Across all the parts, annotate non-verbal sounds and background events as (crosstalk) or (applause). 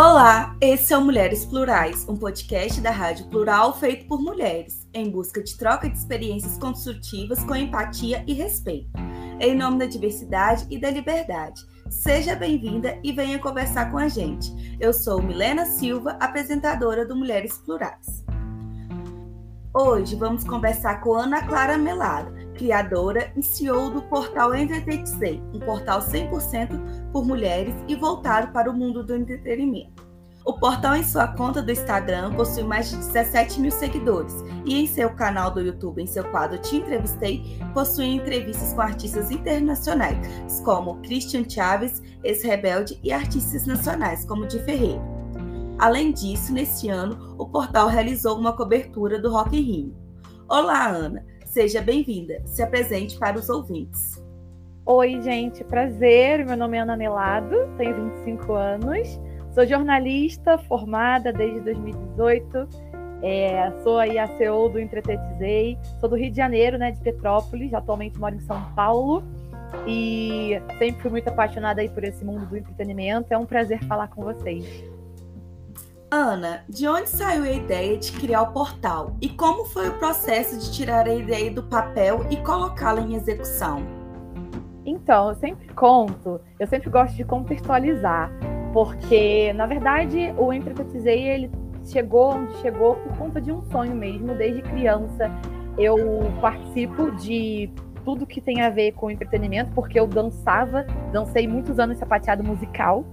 Olá, esse é o Mulheres Plurais, um podcast da Rádio Plural feito por mulheres, em busca de troca de experiências construtivas com empatia e respeito, em nome da diversidade e da liberdade. Seja bem-vinda e venha conversar com a gente. Eu sou Milena Silva, apresentadora do Mulheres Plurais. Hoje vamos conversar com Ana Clara Melado, criadora e CEO do portal Entretetizei, um portal 100% por mulheres e voltado para o mundo do entretenimento. O portal em sua conta do Instagram possui mais de 17 mil seguidores e em seu canal do YouTube, em seu quadro Te Entrevistei, possui entrevistas com artistas internacionais, como Christian Chaves, ex-rebelde e artistas nacionais, como Di Ferreira. Além disso, neste ano, o portal realizou uma cobertura do Rock in Rio. Olá, Ana! Seja bem-vinda. Se apresente para os ouvintes. Oi, gente, prazer. Meu nome é Ana Melado, tenho 25 anos, sou jornalista formada desde 2018. É, sou aí a CEO do Entretetizei, sou do Rio de Janeiro, né, de Petrópolis, atualmente moro em São Paulo e sempre fui muito apaixonada aí por esse mundo do entretenimento. É um prazer falar com vocês. Ana, de onde saiu a ideia de criar o portal e como foi o processo de tirar a ideia do papel e colocá-la em execução? Então, eu sempre conto, eu sempre gosto de contextualizar, porque na verdade o Entretetizei ele chegou onde chegou por conta de um sonho mesmo, desde criança. Eu participo de tudo que tem a ver com entretenimento, porque eu dançava, dancei muitos anos sapateado musical.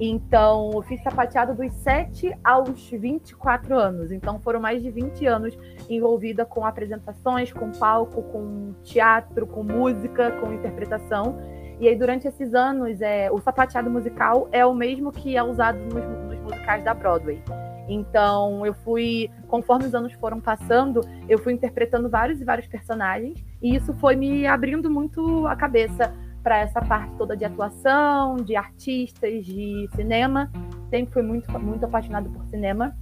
Então, eu fiz sapateado dos 7 aos 24 anos. Então, foram mais de 20 anos envolvida com apresentações, com palco, com teatro, com música, com interpretação. E aí, durante esses anos, é, o sapateado musical é o mesmo que é usado nos, nos musicais da Broadway. Então, eu fui, conforme os anos foram passando, eu fui interpretando vários e vários personagens, e isso foi me abrindo muito a cabeça para essa parte toda de atuação, de artistas, de cinema. Sempre fui muito, muito apaixonada por cinema.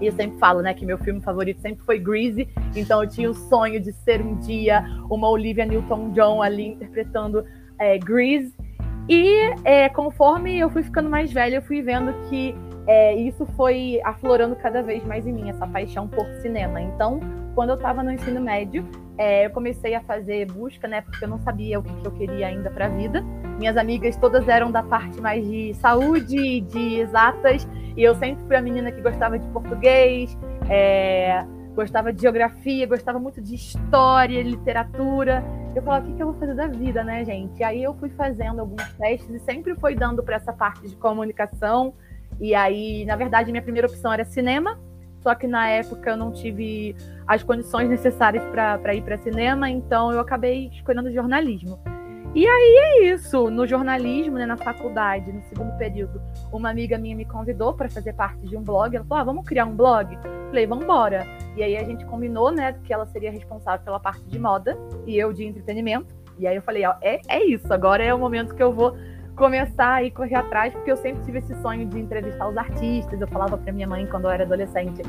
E eu sempre falo, né, que meu filme favorito sempre foi Greasy, então eu tinha o sonho de ser um dia uma Olivia Newton-John ali interpretando é, Grease. E é, conforme eu fui ficando mais velha, eu fui vendo que é, isso foi aflorando cada vez mais em mim, essa paixão por cinema. Então, quando eu estava no ensino médio, é, eu comecei a fazer busca, né? Porque eu não sabia o que, eu queria ainda para a vida. Minhas amigas todas eram da parte mais de saúde, de exatas, e eu sempre fui a menina que gostava de português, é, gostava de geografia, gostava muito de história, literatura. Eu falava, o que, que eu vou fazer da vida, né, gente? E aí eu fui fazendo alguns testes e sempre foi dando para essa parte de comunicação. E aí, na verdade, minha primeira opção era cinema, só que na época eu não tive as condições necessárias para ir para cinema, então eu acabei escolhendo jornalismo. E aí é isso, no jornalismo, né, na faculdade, no segundo período, uma amiga minha me convidou para fazer parte de um blog. Ela falou: ah, vamos criar um blog? Falei, vamos embora. E aí a gente combinou, né, que ela seria responsável pela parte de moda e eu de entretenimento. E aí eu falei: ó, é, é isso, agora é o momento que eu vou começar e correr atrás, porque eu sempre tive esse sonho de entrevistar os artistas. Eu falava para minha mãe quando eu era adolescente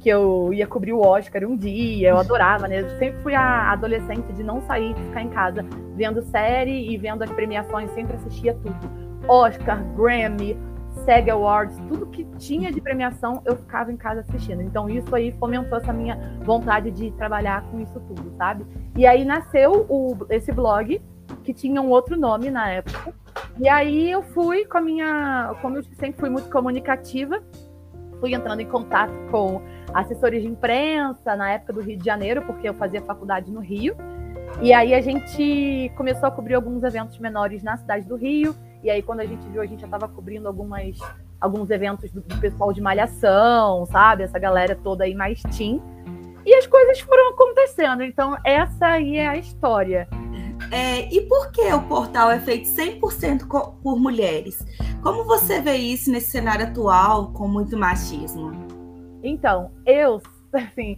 que eu ia cobrir o Oscar um dia, eu adorava, né? Eu sempre fui a adolescente de não sair, de ficar em casa vendo série e vendo as premiações, sempre assistia tudo. Oscar, Grammy, SEG Awards, tudo que tinha de premiação, eu ficava em casa assistindo. Então isso aí fomentou essa minha vontade de trabalhar com isso tudo, sabe? E aí nasceu o, esse blog, que tinha um outro nome na época, e aí eu fui com a minha. Como eu sempre fui muito comunicativa, fui entrando em contato com assessores de imprensa na época do Rio de Janeiro, porque eu fazia faculdade no Rio. E aí a gente começou a cobrir alguns eventos menores na cidade do Rio. E aí, quando a gente viu, a gente já estava cobrindo algumas, alguns eventos do, do, pessoal de malhação, sabe? Essa galera toda aí mais teen. E as coisas foram acontecendo. Então, essa aí é a história. É, e por que o portal é feito 100% por mulheres? Como você vê isso nesse cenário atual com muito machismo? Então, eu, (laughs) assim,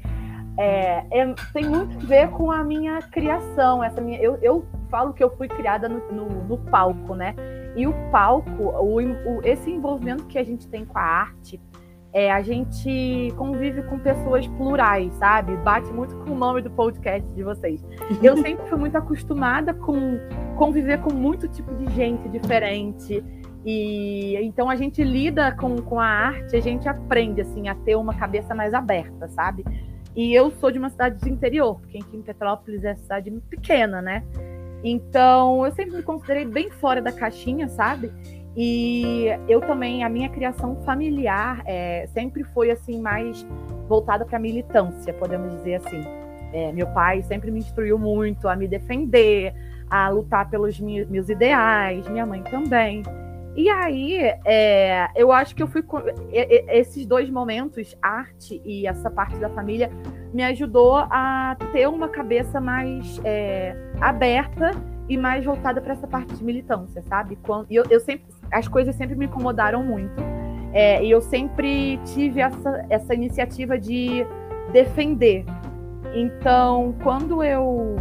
é, é, tem muito a ver com a minha criação. Essa minha, eu, eu falo que eu fui criada no, no, no palco, né? E o palco, o, o, esse envolvimento que a gente tem com a arte, é, a gente convive com pessoas plurais, sabe? Bate muito com o nome do podcast de vocês. Eu (laughs) sempre fui muito acostumada com conviver com muito tipo de gente diferente. E então a gente lida com, com a arte, a gente aprende assim a ter uma cabeça mais aberta, sabe? E eu sou de uma cidade de interior, porque aqui em Petrópolis é cidade pequena, né? Então eu sempre me considerei bem fora da caixinha, sabe? E eu também, a minha criação familiar é, sempre foi assim mais voltada para militância, podemos dizer assim. É, meu pai sempre me instruiu muito a me defender, a lutar pelos meus ideais, minha mãe também. E aí, é, eu acho que eu fui. Esses dois momentos, arte e essa parte da família, me ajudou a ter uma cabeça mais é, aberta e mais voltada para essa parte de militância, sabe? Quando, eu, eu sempre, as coisas sempre me incomodaram muito. É, e eu sempre tive essa, essa iniciativa de defender. Então, quando eu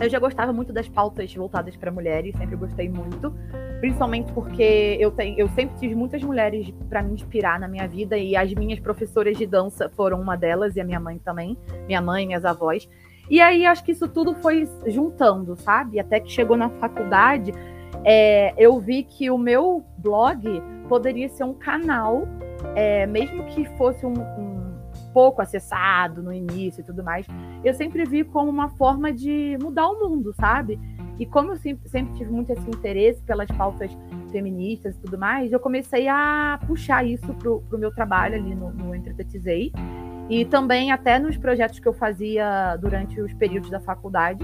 eu já gostava muito das pautas voltadas para mulheres, sempre gostei muito, principalmente porque eu, tenho, eu sempre tive muitas mulheres para me inspirar na minha vida e as minhas professoras de dança foram uma delas e a minha mãe também, minha mãe, minhas avós. E aí acho que isso tudo foi juntando, sabe? Até que chegou na faculdade, é, eu vi que o meu blog poderia ser um canal, é, mesmo que fosse um, um pouco acessado no início e tudo mais, eu sempre vi como uma forma de mudar o mundo, sabe? E como eu sempre, sempre tive muito esse interesse pelas pautas feministas e tudo mais, eu comecei a puxar isso pro, pro meu trabalho ali no, no Entretetizei. E também até nos projetos que eu fazia durante os períodos da faculdade.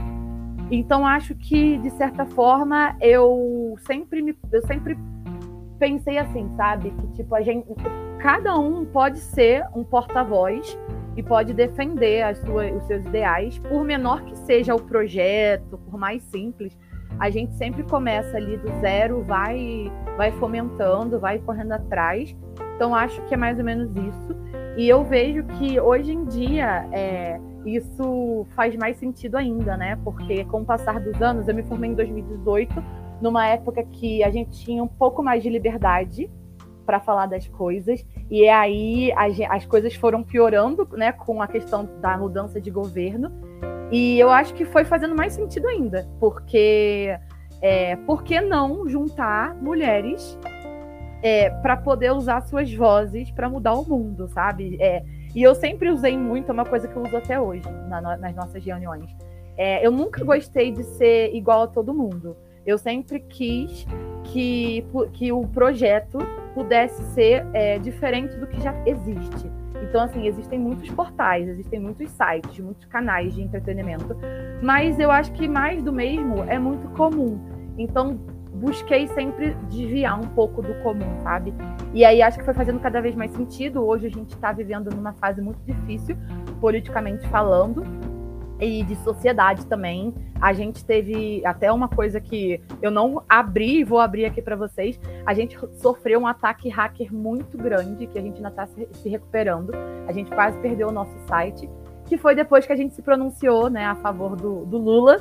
Então acho que, de certa forma, eu sempre me, eu sempre pensei assim, sabe? Que tipo, a gente. Cada um pode ser um porta-voz e pode defender as suas, os seus ideais, por menor que seja o projeto, por mais simples. A gente sempre começa ali do zero, vai, vai fomentando, vai correndo atrás. Então, acho que é mais ou menos isso. E eu vejo que hoje em dia é, isso faz mais sentido ainda, né? Porque com o passar dos anos, eu me formei em 2018 numa época que a gente tinha um pouco mais de liberdade para falar das coisas e aí as, as coisas foram piorando, né, com a questão da mudança de governo e eu acho que foi fazendo mais sentido ainda, porque é, por que não juntar mulheres é, para poder usar suas vozes para mudar o mundo, sabe? É, e eu sempre usei muito, é uma coisa que eu uso até hoje na, nas nossas reuniões. É, eu nunca gostei de ser igual a todo mundo. Eu sempre quis que, que o projeto pudesse ser é, diferente do que já existe. Então, assim, existem muitos portais, existem muitos sites, muitos canais de entretenimento, mas eu acho que mais do mesmo é muito comum. Então, busquei sempre desviar um pouco do comum, sabe? E aí acho que foi fazendo cada vez mais sentido. Hoje a gente está vivendo numa fase muito difícil, politicamente falando, e de sociedade também. A gente teve até uma coisa que eu não abri, vou abrir aqui para vocês. A gente sofreu um ataque hacker muito grande, que a gente ainda está se recuperando. A gente quase perdeu o nosso site, que foi depois que a gente se pronunciou né, a favor do, do Lula.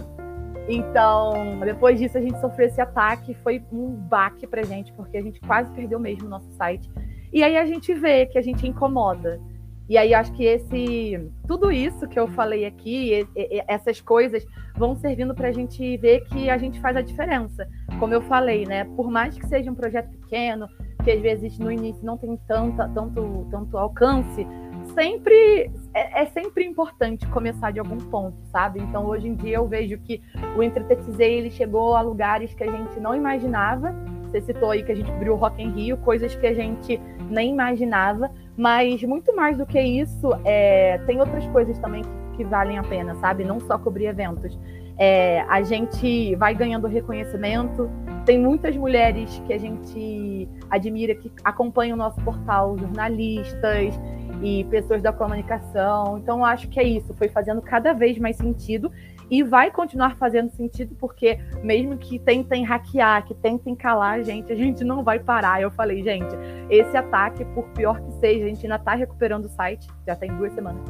Então, depois disso, a gente sofreu esse ataque. Foi um baque pra gente, porque a gente quase perdeu mesmo o nosso site. E aí a gente vê que a gente incomoda e aí acho que esse tudo isso que eu falei aqui, essas coisas vão servindo para a gente ver que a gente faz a diferença. Como eu falei, né? Por mais que seja um projeto pequeno, que às vezes no início não tem tanta, tanto, tanto alcance, sempre é, é, sempre importante começar de algum ponto, sabe? Então hoje em dia eu vejo que o Entretetizei ele chegou a lugares que a gente não imaginava. Você citou aí que a gente abriu o Rock em Rio, coisas que a gente nem imaginava mas muito mais do que isso, é, tem outras coisas também que, que, valem a pena, sabe? Não só cobrir eventos. É, a gente vai ganhando reconhecimento. Tem muitas mulheres que a gente admira que acompanham o nosso portal, jornalistas e pessoas da comunicação. Então, acho que é isso. Foi fazendo cada vez mais sentido e vai continuar fazendo sentido, porque mesmo que tentem hackear, que tentem calar a gente, a gente não vai parar. Eu falei, gente, esse ataque, por pior que seja, a gente ainda está recuperando o site, já tem duas semanas.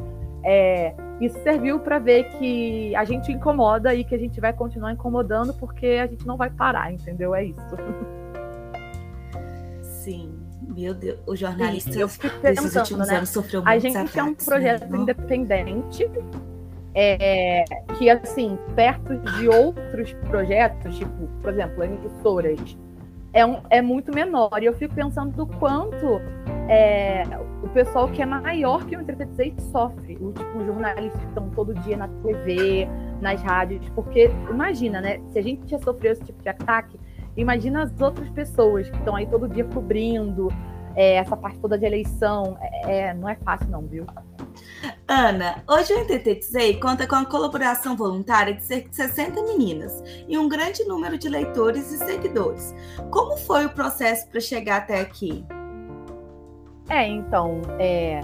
É, isso serviu para ver que a gente incomoda e que a gente vai continuar incomodando, porque a gente não vai parar, entendeu? É isso. Sim. Meu Deus, o jornalista eu fiquei pensando, né? sofreu A gente ataques, é um projeto né? independente é, que, assim, perto de outros projetos, tipo, por exemplo, emissoras, é, um, é muito menor. E eu fico pensando do quanto é, o pessoal que é maior que o Entretetizei sofre. O tipo, os jornalistas que estão todo dia na TV, nas rádios. Porque, imagina, né? Se a gente já sofreu esse tipo de ataque, imagina as outras pessoas que estão aí todo dia cobrindo é, essa parte toda de eleição. É, é não é fácil, não, viu? Ana, hoje o Entretetizei conta com a colaboração voluntária de cerca de 60 meninas e um grande número de leitores e seguidores. Como foi o processo para chegar até aqui? É, então, é,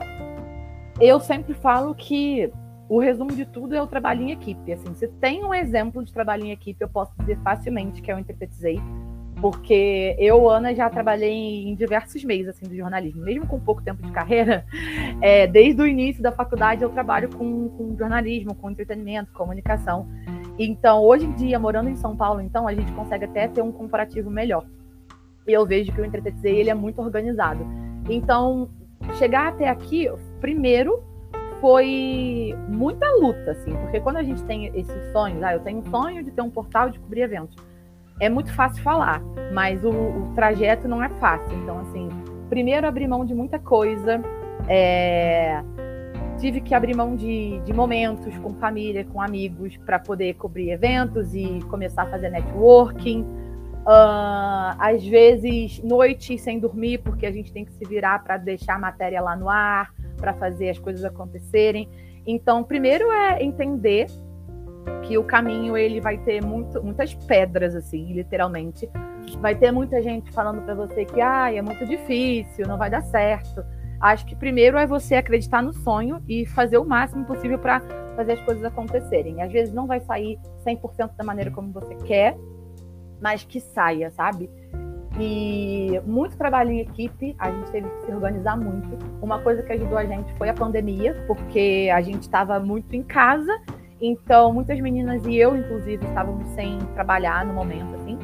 eu sempre falo que o resumo de tudo é o trabalho em equipe. Assim, se tem um exemplo de trabalho em equipe, eu posso dizer facilmente que é o Interpretizei, porque eu, Ana, já trabalhei em diversos meios assim do jornalismo, mesmo com pouco tempo de carreira. (laughs) É, desde o início da faculdade eu trabalho com, com jornalismo, com entretenimento, comunicação. Então, hoje em dia, morando em São Paulo, então a gente consegue até ter um comparativo melhor. E eu vejo que o Entretetizei ele é muito organizado. Então, chegar até aqui, primeiro, foi muita luta, assim, porque quando a gente tem esses sonhos, ah, eu tenho um sonho de ter um portal de cobrir eventos. É muito fácil falar, mas o, o trajeto não é fácil. Então, assim, primeiro abrir mão de muita coisa, é... tive que abrir mão de, de momentos com família, com amigos, para poder cobrir eventos e começar a fazer networking Uh, às vezes, noite sem dormir, porque a gente tem que se virar para deixar a matéria lá no ar, para fazer as coisas acontecerem. Então, primeiro é entender que o caminho ele vai ter muito, muitas pedras, assim, literalmente. Vai ter muita gente falando para você que ah, é muito difícil, não vai dar certo. Acho que primeiro é você acreditar no sonho e fazer o máximo possível para fazer as coisas acontecerem. Às vezes não vai sair 100% da maneira como você quer, mas que saia, sabe? E muito trabalho em equipe, a gente teve que se organizar muito. Uma coisa que ajudou a gente foi a pandemia, porque a gente estava muito em casa, então muitas meninas e eu, inclusive, estávamos sem trabalhar no momento, assim.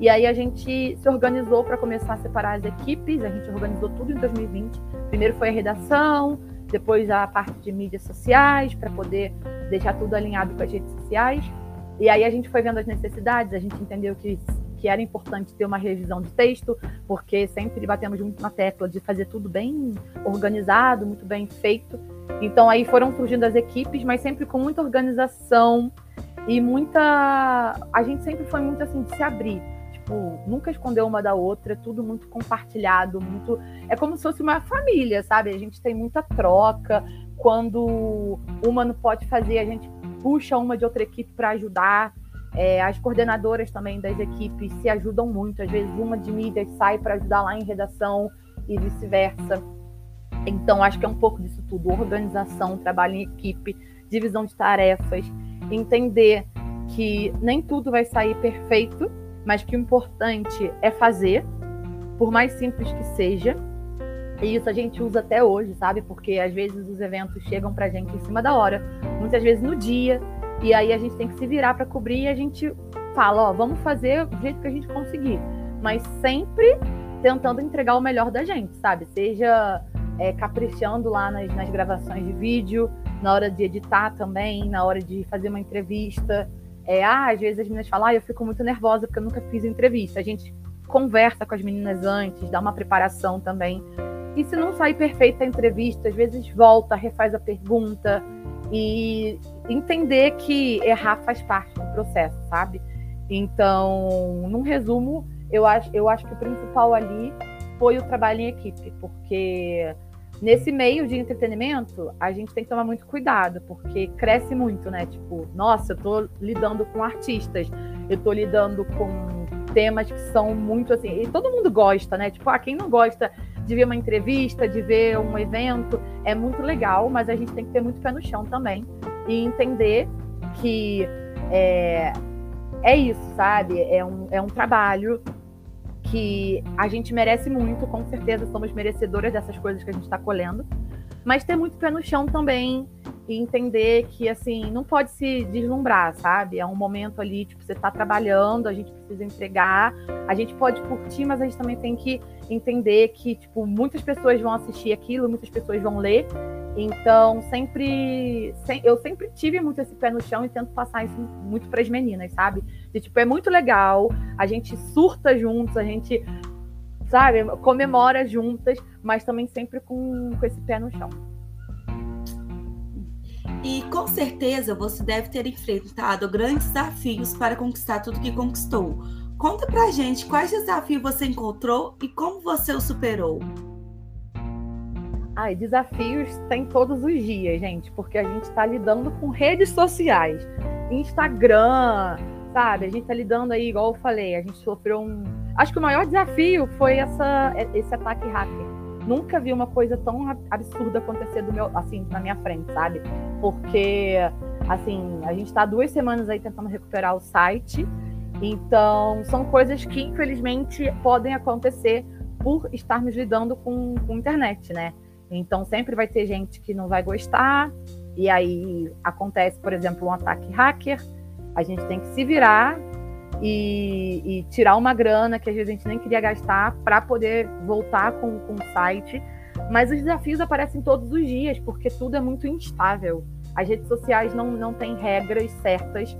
E aí a gente se organizou para começar a separar as equipes, a gente organizou tudo em 2020. Primeiro foi a redação, depois a parte de mídias sociais, para poder deixar tudo alinhado com as redes sociais. E aí a gente foi vendo as necessidades, a gente entendeu que, que era importante ter uma revisão de texto, porque sempre batemos muito na tecla de fazer tudo bem organizado, muito bem feito. Então aí foram surgindo as equipes, mas sempre com muita organização e muita. A gente sempre foi muito assim de se abrir. Tipo, nunca escondeu uma da outra, tudo muito compartilhado, muito. É como se fosse uma família, sabe? A gente tem muita troca. Quando uma não pode fazer, a gente puxa uma de outra equipe para ajudar. É, as coordenadoras também das equipes se ajudam muito. Às vezes, uma de mídias sai para ajudar lá em redação e vice-versa. Então, acho que é um pouco disso tudo: organização, trabalho em equipe, divisão de tarefas, entender que nem tudo vai sair perfeito, mas que o importante é fazer, por mais simples que seja. E isso a gente usa até hoje, sabe? Porque às vezes os eventos chegam pra gente em cima da hora, muitas vezes no dia, e aí a gente tem que se virar para cobrir e a gente fala, ó, vamos fazer do jeito que a gente conseguir, mas sempre tentando entregar o melhor da gente, sabe? Seja é, caprichando lá nas, nas gravações de vídeo, na hora de editar também, na hora de fazer uma entrevista. É, ah, às vezes as meninas falam, ah, eu fico muito nervosa porque eu nunca fiz entrevista. A gente conversa com as meninas antes, dá uma preparação também. E se não sair perfeita a entrevista, às vezes volta, refaz a pergunta e entender que errar faz parte do processo, sabe? Então, num resumo, eu acho, eu acho que o principal ali foi o trabalho em equipe, porque nesse meio de entretenimento, a gente tem que tomar muito cuidado, porque cresce muito, né? Tipo, nossa, eu tô lidando com artistas, eu tô lidando com temas que são muito assim, e todo mundo gosta, né? Tipo, ah, quem não gosta de ver uma entrevista, de ver um evento, é muito legal, mas a gente tem que ter muito pé no chão também e entender que é, é isso, sabe? É um, é um trabalho que a gente merece muito, com certeza somos merecedoras dessas coisas que a gente está colhendo, mas ter muito pé no chão também e entender que, assim, não pode se deslumbrar, sabe? É um momento ali, tipo, você está trabalhando, a gente precisa entregar, a gente pode curtir, mas a gente também tem que entender que, tipo, muitas pessoas vão assistir aquilo, muitas pessoas vão ler. Então, sempre, eu sempre tive muito esse pé no chão e tento passar isso muito para as meninas, sabe? E, tipo, é muito legal, a gente surta juntos, a gente, sabe, comemora juntas, mas também sempre com, com esse pé no chão. E com certeza você deve ter enfrentado grandes desafios para conquistar tudo que conquistou. Conta pra gente quais desafios você encontrou e como você o superou. Ai, desafios tem todos os dias, gente, porque a gente está lidando com redes sociais, Instagram, sabe? A gente está lidando aí, igual eu falei, a gente sofreu um. Acho que o maior desafio foi essa, esse ataque hacker. Nunca vi uma coisa tão absurda acontecer do meu, assim, na minha frente, sabe? Porque, assim, a gente está duas semanas aí tentando recuperar o site. Então, são coisas que, infelizmente, podem acontecer por estarmos lidando com, com internet, né? Então sempre vai ter gente que não vai gostar, e aí acontece, por exemplo, um ataque hacker, a gente tem que se virar e, e tirar uma grana que às vezes a gente nem queria gastar para poder voltar com, com o site. Mas os desafios aparecem todos os dias, porque tudo é muito instável. As redes sociais não, não têm regras certas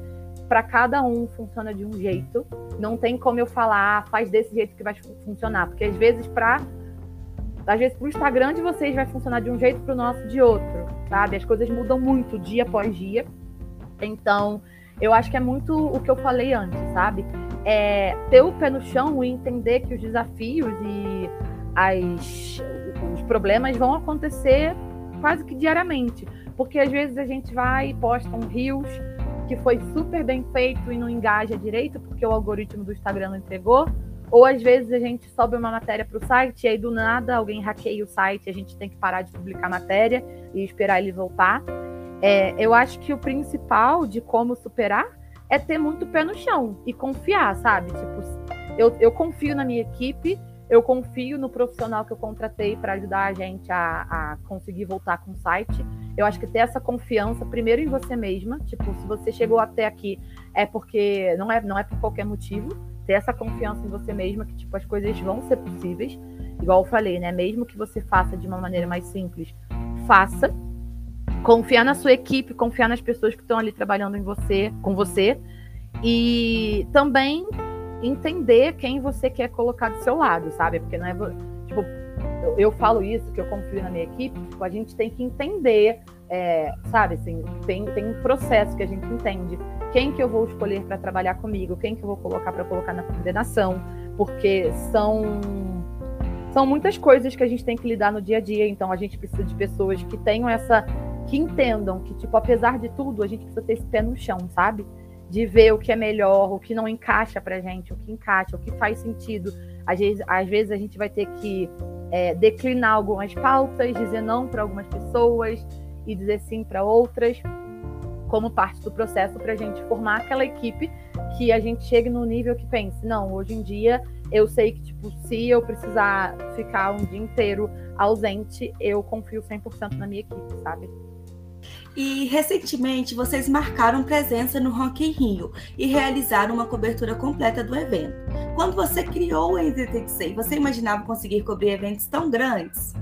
para cada um funciona de um jeito. Não tem como eu falar, ah, faz desse jeito que vai funcionar, porque às vezes para às vezes, para o Instagram de vocês vai funcionar de um jeito, para o nosso de outro, sabe? As coisas mudam muito dia após dia. Então, eu acho que é muito o que eu falei antes, sabe? É ter o pé no chão e entender que os desafios e as, os problemas vão acontecer quase que diariamente. Porque às vezes a gente vai e posta um Reels que foi super bem feito e não engaja direito, porque o algoritmo do Instagram não entregou ou às vezes a gente sobe uma matéria para o site e aí do nada alguém hackeia o site, a gente tem que parar de publicar matéria e esperar ele voltar. É, eu acho que o principal de como superar é ter muito pé no chão e confiar, sabe? Tipo, eu, eu confio na minha equipe, eu confio no profissional que eu contratei para ajudar a gente a, a, conseguir voltar com o site. Eu acho que ter essa confiança primeiro em você mesma, tipo, se você chegou até aqui é porque não é, não é por qualquer motivo ter essa confiança em você mesma que tipo as coisas vão ser possíveis. Igual eu falei, né? Mesmo que você faça de uma maneira mais simples, faça. Confiar na sua equipe, confiar nas pessoas que estão ali trabalhando em você, com você. E também entender quem você quer colocar do seu lado, sabe? Porque não é tipo, eu, eu falo isso, que eu confio na minha equipe, tipo, a gente tem que entender, é, sabe, assim, tem, tem um processo que a gente entende quem que eu vou escolher para trabalhar comigo, quem que eu vou colocar para colocar na coordenação, porque são são muitas coisas que a gente tem que lidar no dia a dia, então a gente precisa de pessoas que tenham essa que entendam que tipo apesar de tudo, a gente precisa ter esse pé no chão, sabe? De ver o que é melhor, o que não encaixa pra gente, o que encaixa, o que faz sentido. Às vezes, às vezes a gente vai ter que é, declinar algumas pautas, dizer não para algumas pessoas e dizer sim para outras como parte do processo para a gente formar aquela equipe que a gente chegue no nível que pense, não, hoje em dia eu sei que, tipo, se eu precisar ficar um dia inteiro ausente, eu confio 100% na minha equipe, sabe? E recentemente vocês marcaram presença no Rock in Rio e realizaram uma cobertura completa do evento. Quando você criou o NZTXA, você imaginava conseguir cobrir eventos tão grandes?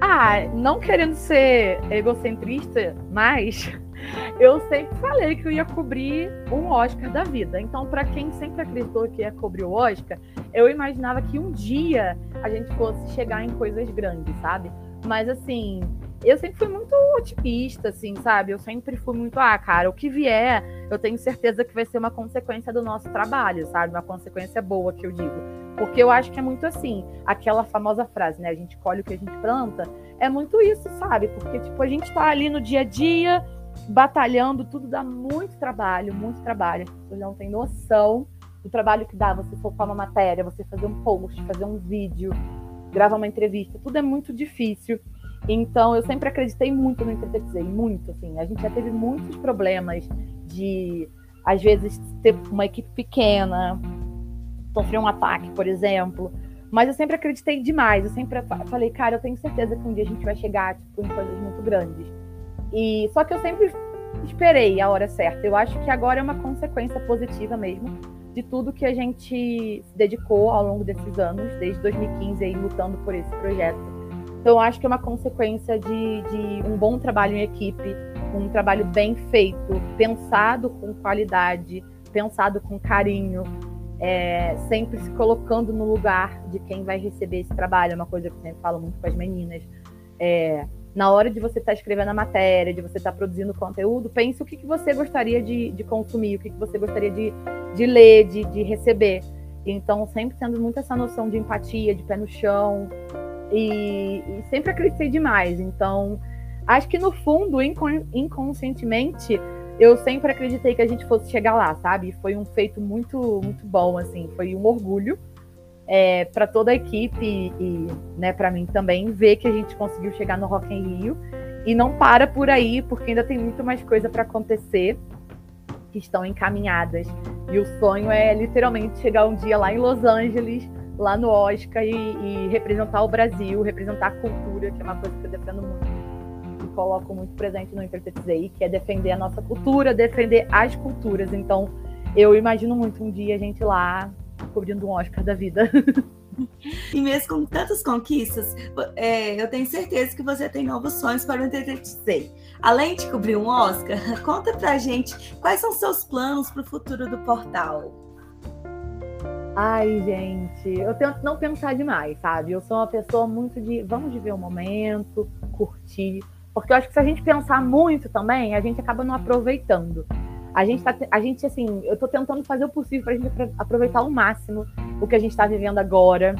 Ah, não querendo ser egocentrista, mas (laughs) eu sempre falei que eu ia cobrir um Oscar da vida. Então, para quem sempre acreditou que ia cobrir o Oscar, eu imaginava que um dia a gente fosse chegar em coisas grandes, sabe? Mas assim, eu sempre fui muito otimista, assim, sabe? Eu sempre fui muito, ah, cara, o que vier, eu tenho certeza que vai ser uma consequência do nosso trabalho, sabe? Uma consequência boa, que eu digo. Porque eu acho que é muito assim, aquela famosa frase, né? A gente colhe o que a gente planta. É muito isso, sabe? Porque, tipo, a gente tá ali no dia a dia, batalhando, tudo dá muito trabalho, muito trabalho. As não têm noção do trabalho que dá você soltar uma matéria, você fazer um post, fazer um vídeo, gravar uma entrevista, tudo é muito difícil. Então, eu sempre acreditei muito no Intertexei, muito, assim. A gente já teve muitos problemas de, às vezes, ter uma equipe pequena, sofrer um ataque, por exemplo. Mas eu sempre acreditei demais. Eu sempre falei, cara, eu tenho certeza que um dia a gente vai chegar, tipo, em coisas muito grandes. E só que eu sempre esperei a hora certa. Eu acho que agora é uma consequência positiva mesmo de tudo que a gente se dedicou ao longo desses anos, desde 2015 aí lutando por esse projeto. Então acho que é uma consequência de, de um bom trabalho em equipe, um trabalho bem feito, pensado com qualidade, pensado com carinho, é, sempre se colocando no lugar de quem vai receber esse trabalho, é uma coisa que eu sempre falo muito com as meninas. É, na hora de você estar tá escrevendo a matéria, de você estar tá produzindo conteúdo, pense o que, que você gostaria de, de consumir, o que, que você gostaria de, de ler, de, de receber. Então, sempre tendo muito essa noção de empatia, de pé no chão, e, e sempre acreditei demais. Então, acho que no fundo, inconscientemente, eu sempre acreditei que a gente fosse chegar lá, sabe? Foi um feito muito, muito bom, assim, foi um orgulho é, para toda a equipe e, né, para mim também ver que a gente conseguiu chegar no Rock in Rio e não para por aí, porque ainda tem muito mais coisa para acontecer que estão encaminhadas. E o sonho é literalmente chegar um dia lá em Los Angeles, lá no Oscar e, e representar o Brasil, representar a cultura, que é uma coisa que eu defendo muito coloco muito presente no Intertetizei, que é defender a nossa cultura, defender as culturas. Então, eu imagino muito um dia a gente lá cobrindo um Oscar da vida. (laughs) E mesmo com tantas conquistas, é, eu tenho certeza que você tem novos sonhos para o Intertetizei. Além de cobrir um Oscar, (laughs) conta pra gente quais são seus planos para o futuro do portal. Ai, gente, eu tento não pensar demais, sabe? Eu sou uma pessoa muito de vamos viver o momento, curtir. Porque eu acho que se a gente pensar muito também, a gente acaba não aproveitando. A gente tá, a gente assim, eu tô tentando fazer o possível pra gente aproveitar ao máximo o que a gente tá vivendo agora.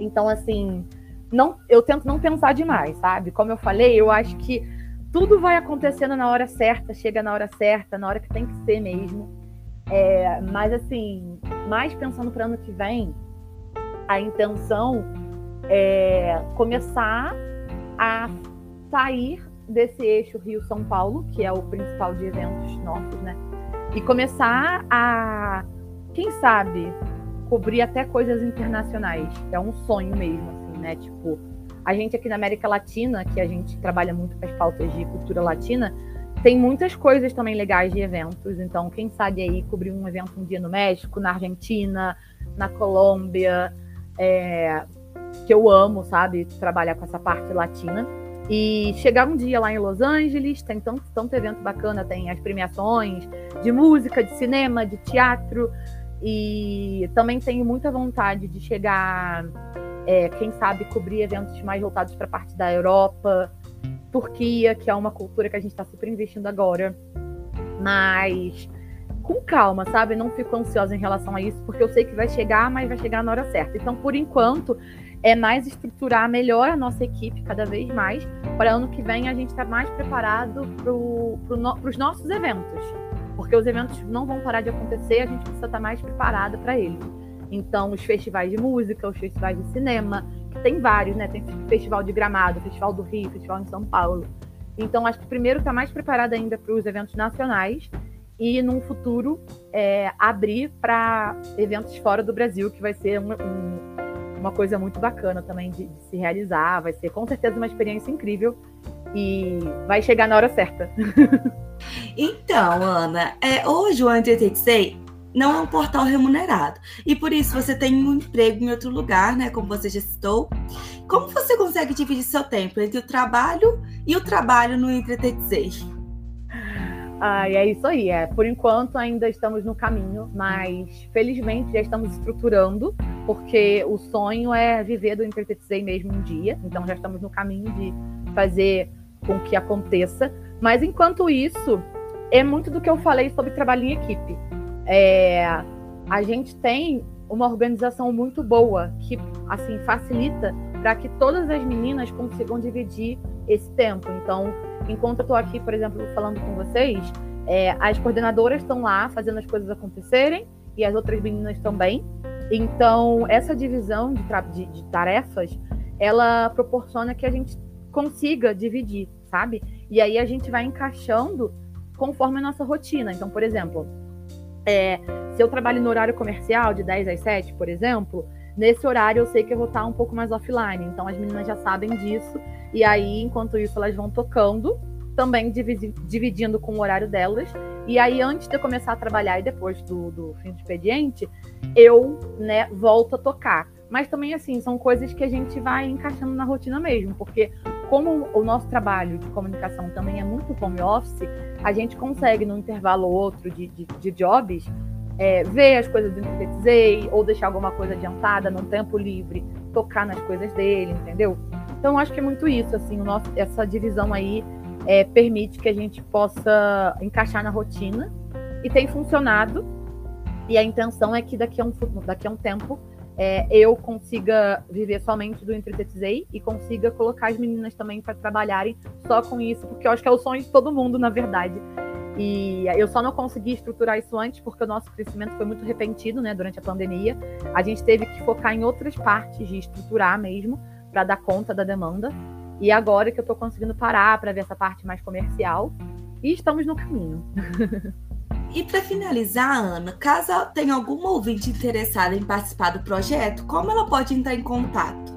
Então, assim, não, eu tento não pensar demais, sabe? Como eu falei, eu acho que tudo vai acontecendo na hora certa, chega na hora certa, na hora que tem que ser mesmo. É, mas assim, mais pensando para ano que vem, a intenção é começar a sair desse eixo Rio-São Paulo, que é o principal de eventos nossos, né? E começar a, quem sabe, cobrir até coisas internacionais. É um sonho mesmo, assim, né? Tipo, a gente aqui na América Latina, que a gente trabalha muito com as pautas de cultura latina, tem muitas coisas também legais de eventos. Então, quem sabe aí cobrir um evento um dia no México, na Argentina, na Colômbia, é, que eu amo, sabe? Trabalhar com essa parte latina. E chegar um dia lá em Los Angeles, tem tanto, tanto evento bacana, tem as premiações de música, de cinema, de teatro. E também tenho muita vontade de chegar, é, quem sabe, cobrir eventos mais voltados para a parte da Europa, Turquia, que é uma cultura que a gente está super investindo agora. Mas com calma, sabe? Não fico ansiosa em relação a isso, porque eu sei que vai chegar, mas vai chegar na hora certa. Então, por enquanto, é mais estruturar melhor a nossa equipe cada vez mais, para ano que vem a gente estar tá mais preparado para pro os nossos eventos. Porque os eventos não vão parar de acontecer, a gente precisa estar tá mais preparado para eles. Então, os festivais de música, os festivais de cinema, tem vários, né? Tem Festival de Gramado, Festival do Rio, Festival em São Paulo. Então, acho que primeiro está mais preparado ainda para os eventos nacionais e, num futuro, é, abrir para eventos fora do Brasil, que vai ser um, um uma coisa muito bacana também de, de, se realizar. Vai ser com certeza uma experiência incrível e vai chegar na hora certa. (laughs) então, Ana, é, hoje o Antetetsei não é um portal remunerado e por isso você tem um emprego em outro lugar, né? Como você já citou. Como você consegue dividir seu tempo entre o trabalho e o trabalho no Entretetsei? Ah, é isso aí. É. Por enquanto ainda estamos no caminho, mas felizmente já estamos estruturando, porque o sonho é viver do Intertetizei mesmo um dia. Então já estamos no caminho de fazer com que aconteça. Mas enquanto isso, é muito do que eu falei sobre trabalho em equipe. É, a gente tem uma organização muito boa que assim facilita para que todas as meninas consigam dividir esse tempo. Então, enquanto eu estou aqui, por exemplo, falando com vocês, é, as coordenadoras estão lá fazendo as coisas acontecerem e as outras meninas também. Então, essa divisão de, de, de tarefas, ela proporciona que a gente consiga dividir, sabe? E aí a gente vai encaixando conforme a nossa rotina. Então, por exemplo, é, se eu trabalho no horário comercial, de 10 às 7, por exemplo, nesse horário eu sei que eu vou estar um pouco mais offline. Então as meninas já sabem disso. E aí, enquanto isso, elas vão tocando, também dividindo com o horário delas. E aí, antes de eu começar a trabalhar e depois do, do fim do expediente, eu né, volto a tocar. Mas também, assim, são coisas que a gente vai encaixando na rotina mesmo, porque como o nosso trabalho de comunicação também é muito home office, a gente consegue, num intervalo ou outro de, de, de jobs, é, ver as coisas do Interpretizei ou deixar alguma coisa adiantada no tempo livre, tocar nas coisas dele, entendeu? Então, acho que é muito isso, assim, nosso, essa divisão aí é, permite que a gente possa encaixar na rotina e tem funcionado. E a intenção é que daqui a um, daqui a um tempo é, eu consiga viver somente do Entretetizei e consiga colocar as meninas também para trabalharem só com isso, porque eu acho que é o sonho de todo mundo, na verdade. E eu só não consegui estruturar isso antes porque o nosso crescimento foi muito repentino, né, durante a pandemia. A gente teve que focar em outras partes de estruturar mesmo para dar conta da demanda. E agora que eu estou conseguindo parar para ver essa parte mais comercial, e estamos no caminho. (laughs) E para finalizar, Ana, caso tenha algum ouvinte interessado em participar do projeto, como ela pode entrar em contato?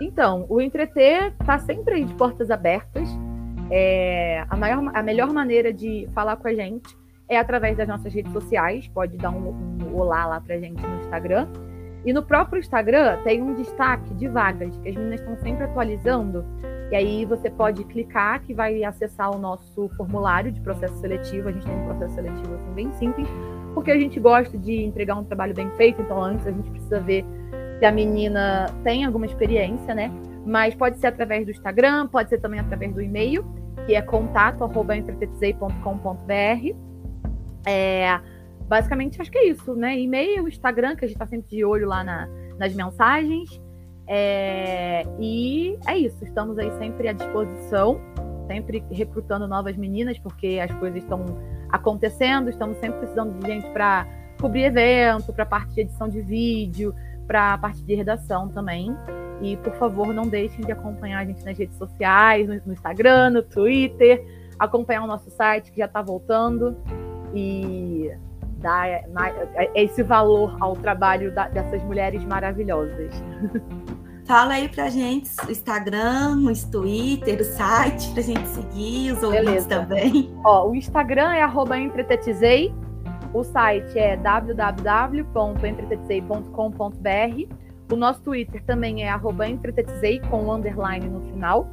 Então, o Entreter está sempre de portas abertas. É, a, maior, a melhor maneira de falar com a gente é através das nossas redes sociais. Pode dar um, um olá lá para a gente no Instagram. E no próprio Instagram tem um destaque de vagas, que as meninas estão sempre atualizando. E aí você pode clicar que vai acessar o nosso formulário de processo seletivo. A gente tem um processo seletivo assim, bem simples, porque a gente gosta de entregar um trabalho bem feito, então antes a gente precisa ver se a menina tem alguma experiência, né? Mas pode ser através do Instagram, pode ser também através do e-mail, que é contato@entretetizei.com.br. É, basicamente, acho que é isso, né? E-mail, Instagram, que a gente está sempre de olho lá na, nas mensagens. É, e é isso, estamos aí sempre à disposição, sempre recrutando novas meninas, porque as coisas estão acontecendo, estamos sempre precisando de gente para cobrir evento, para parte de edição de vídeo, para parte de redação também. E por favor, não deixem de acompanhar a gente nas redes sociais, no, no Instagram, no Twitter, acompanhar o nosso site que já está voltando. E dar esse valor ao trabalho dessas mulheres maravilhosas. Fala aí pra gente o Instagram, o Twitter, o site, pra gente seguir, os ouvintes também. Ó, o Instagram é arroba entretetizei, o site é www.entretetizei.com.br, o nosso Twitter também é arroba entretetizei, com um underline no final.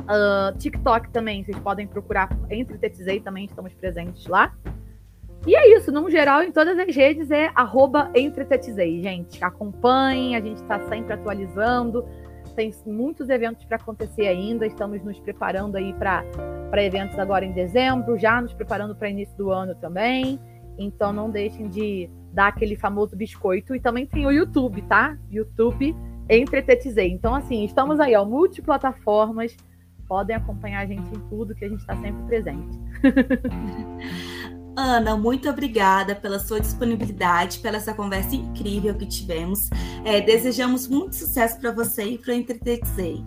Uh, TikTok também, vocês podem procurar Entretetizei, também estamos presentes lá. E é isso, no geral, em todas as redes é arroba entretetizei, gente. Acompanhem, a gente está sempre atualizando. Tem muitos eventos para acontecer ainda. Estamos nos preparando aí para eventos agora em dezembro, já nos preparando para início do ano também. Então não deixem de dar aquele famoso biscoito. E também tem o YouTube, tá? YouTube Entretetizei. Então, assim, estamos aí, ó, multiplataformas. Podem acompanhar a gente em tudo, que a gente está sempre presente. (laughs) Ana, muito obrigada pela sua disponibilidade, pela essa conversa incrível que tivemos. É, desejamos muito sucesso para você e para o Entretetizei.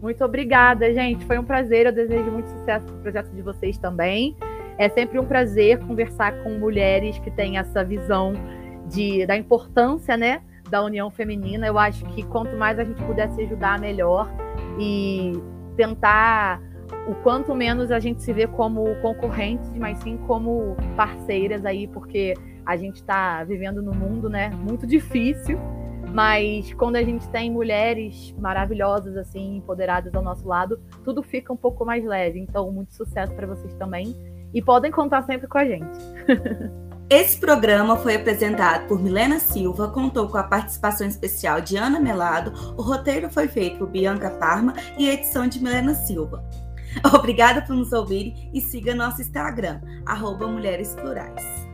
Muito obrigada, gente. Foi um prazer. Eu desejo muito sucesso no projeto de vocês também. É sempre um prazer conversar com mulheres que têm essa visão de, da importância né, da união feminina. Eu acho que quanto mais a gente puder se ajudar, melhor. E tentar o quanto menos a gente se vê como concorrentes, mas sim como parceiras aí, porque a gente está vivendo num mundo, né, muito difícil, mas quando a gente tem mulheres maravilhosas assim, empoderadas ao nosso lado, tudo fica um pouco mais leve. Então, muito sucesso para vocês também e podem contar sempre com a gente. (laughs) Esse programa foi apresentado por Milena Silva, contou com a participação especial de Ana Melado, o roteiro foi feito por Bianca Parma e a edição de Milena Silva. (laughs) Obrigada por nos ouvir e siga nosso Instagram, arroba Mulheres Plurais.